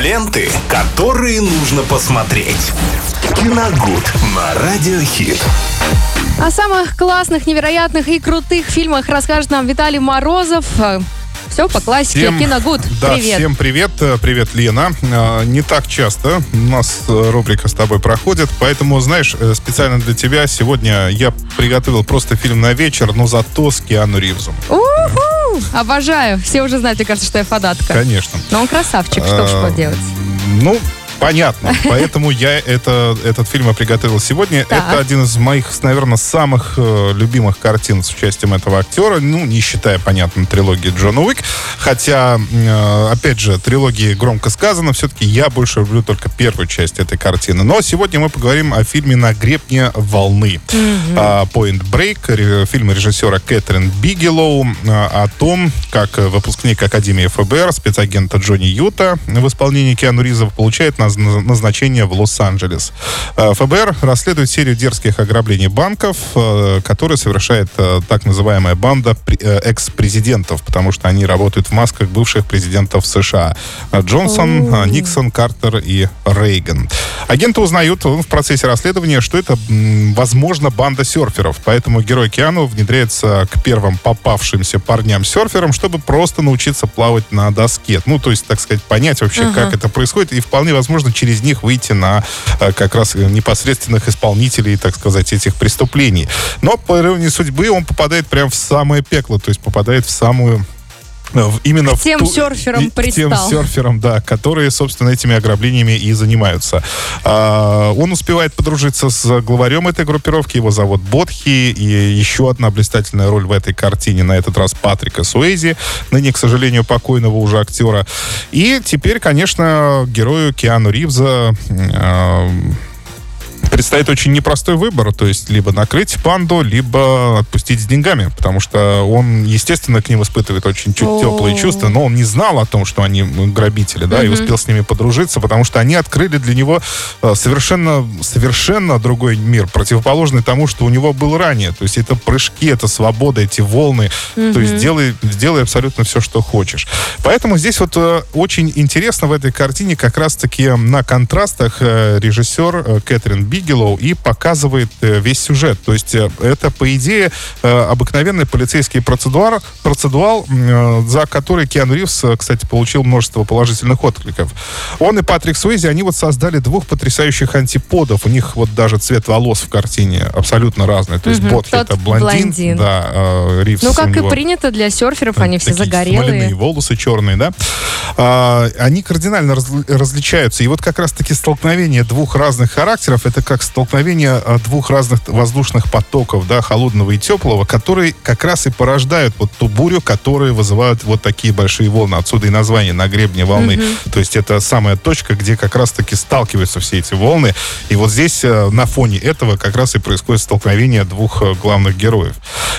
Ленты, которые нужно посмотреть. Киногуд на Радиохит. О самых классных, невероятных и крутых фильмах расскажет нам Виталий Морозов. Все по классике. Всем- Киногуд. Да, Привет. всем привет. Э, Привет, Лена. Э, Не так часто у нас э, рубрика с тобой проходит, поэтому, знаешь, э, специально для тебя сегодня я приготовил просто фильм на вечер, но зато с Киану Ривзом. Уху! Обожаю. Все уже знают, мне кажется, что я фанатка. Конечно. Но он красавчик, что ж поделать. Ну, понятно. Поэтому я это, этот фильм и приготовил сегодня. Так. Это один из моих, наверное, самых э, любимых картин с участием этого актера. Ну, не считая, понятно, трилогии Джона Уик. Хотя, э, опять же, трилогии громко сказано. Все-таки я больше люблю только первую часть этой картины. Но сегодня мы поговорим о фильме «На гребне волны». А, Point Break, фильм режиссера Кэтрин Бигелоу а, о том, как э, выпускник Академии ФБР, спецагента Джонни Юта в исполнении Киану Ривза получает наз- назначение в Лос-Анджелес. А, ФБР расследует серию дерзких ограблений банков, э, которые совершает э, так называемая банда э, экс-президентов, потому что они работают в масках бывших президентов США. Джонсон, Никсон, Картер и Рейган. Агенты узнают в процессе расследования, что это, возможно, банда серферов. Поэтому герой Киану внедряется к первым попавшимся парням-серферам, чтобы просто научиться плавать на доске. Ну, то есть, так сказать, понять вообще, Ага. как это происходит, и вполне возможно через них выйти на э, как раз э, непосредственных исполнителей, так сказать, этих преступлений. Но по иронии судьбы он попадает прям в самое пекло, то есть попадает в самую э, в- именно в тем ту- серферам к тем пристал. серферам, да, которые, собственно, этими ограблениями и занимаются. А, он успевает подружиться с главарем этой группировки, его зовут Бодхи, и еще одна блистательная роль в этой картине, на этот раз Патрика Суэйзи, ныне, к сожалению, покойного уже актера. И теперь, конечно, герою Киану Ривза э, предстоит очень непростой выбор, то есть либо накрыть панду, либо отпустить с деньгами, потому что он, естественно, к ним испытывает очень теплые чувства, но он не знал о том, что они грабители, да, и успел с ними подружиться, потому что они открыли для него э, совершенно, совершенно другой мир, противоположный тому, что у него был ранее, то есть это прыжки, это свобода, эти волны, то есть делай, делай абсолютно все, что хочешь. Поэтому здесь вот э, очень интересно в этой картине как раз-таки на контрастах э, режиссер Кэтрин Бигелоу и показывает э, весь сюжет. То есть э, это, по идее, э, обыкновенный полицейский процедуар, процедуал, за который Киану Ривз, кстати, получил множество положительных откликов. Он и Патрик Суэйзи, они вот создали двух потрясающих антиподов. У них вот даже цвет волос в картине абсолютно разный. То есть. Бодхи Тот это блондин, блондин. да, э, Ривз Ну, как и принято для серферов, они все загорелые. смоляные волосы черные, да? А, они кардинально раз- различаются. И вот как раз-таки столкновение двух разных характеров, это как столкновение а, двух разных воздушных потоков, да, холодного и теплого, которые как раз и порождают вот ту бурю, которые вызывают вот такие большие волны. Отсюда и название «на гребне волны». То есть это самая точка, где как раз-таки сталкиваются все эти волны. И вот здесь э, на фоне этого как раз и происходит столкновение двух э, главных героев.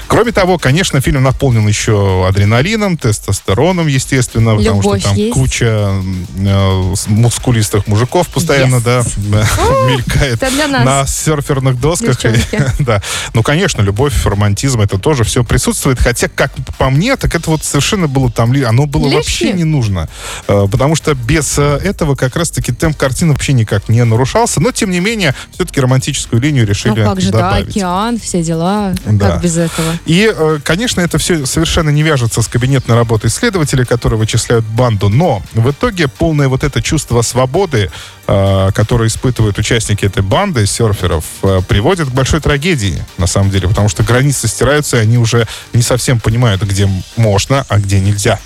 Кроме того, конечно, фильм наполнен еще адреналином, тестостероном, естественно, потому Любовь что там есть. куча э, мускулистых мужиков постоянно, Yes. да, мелькает это для нас, на серферных досках. девчонки. да. Ну, конечно, любовь, романтизм, это тоже все присутствует. Хотя, как по мне, так это вот совершенно было там, оно было вообще Лишнее. не нужно. Э, Потому что без э, этого как раз-таки темп картины вообще никак не нарушался. Но, тем не менее, все-таки романтическую линию Ну решили как же, да, добавить. океан, все дела. Да. Как без этого? И, э, конечно, это все совершенно не вяжется с кабинетной работой следователей, которые вычисляют банду, но в итоге полное вот это чувство свободы, э, которое испытывают участники этой банды серферов, э, приводит к большой трагедии, на самом деле, потому что границы стираются, и они уже не совсем понимают, где можно, а где нельзя.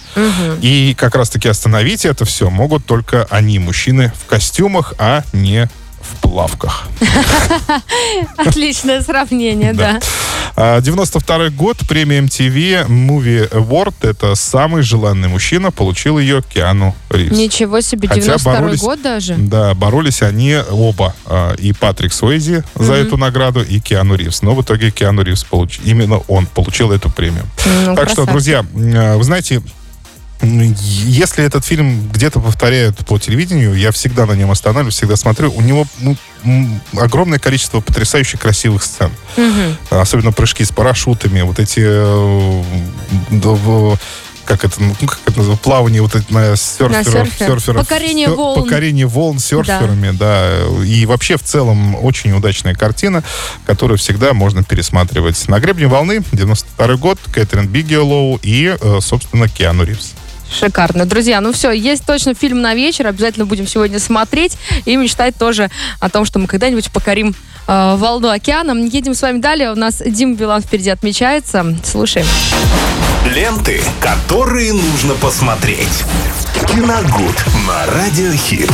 И как раз-таки остановить это все могут только они, мужчины в костюмах, а не в плавках. Отличное сравнение, да. А, 92 год, премия MTV Movie Award. Это самый желанный мужчина. Получил ее Киану Ривз. Ничего себе, Хотя 92 боролись- год даже. Да, боролись они оба. а, И Патрик Суэйзи за эту награду, и Киану Ривз. Но в итоге Киану Ривз получил, именно он получил эту премию. Ну, так что, красавчик. друзья, э, вы знаете, если этот фильм где-то повторяют по телевидению, я всегда на нем останавливаюсь, всегда смотрю. У него ну, огромное количество потрясающе красивых сцен. Мгм. Особенно прыжки с парашютами, вот эти... э, как это, ну, как это называется, плавание вот это на серферов, серфер. серферов, Покорение сер- волн. покорение волн серферами, да. И вообще в целом очень удачная картина, которую всегда можно пересматривать. На гребне волны, 92 год, Кэтрин Бигелоу и, э, собственно, Киану Ривз. Шикарно. Друзья, ну все, есть точно фильм на вечер. Обязательно будем сегодня смотреть и мечтать тоже о том, что мы когда-нибудь покорим э, волну океана. Едем с вами далее. У нас Дим Билан впереди отмечается. Слушаем. Ленты, которые нужно посмотреть. Киногуд на Радиохит.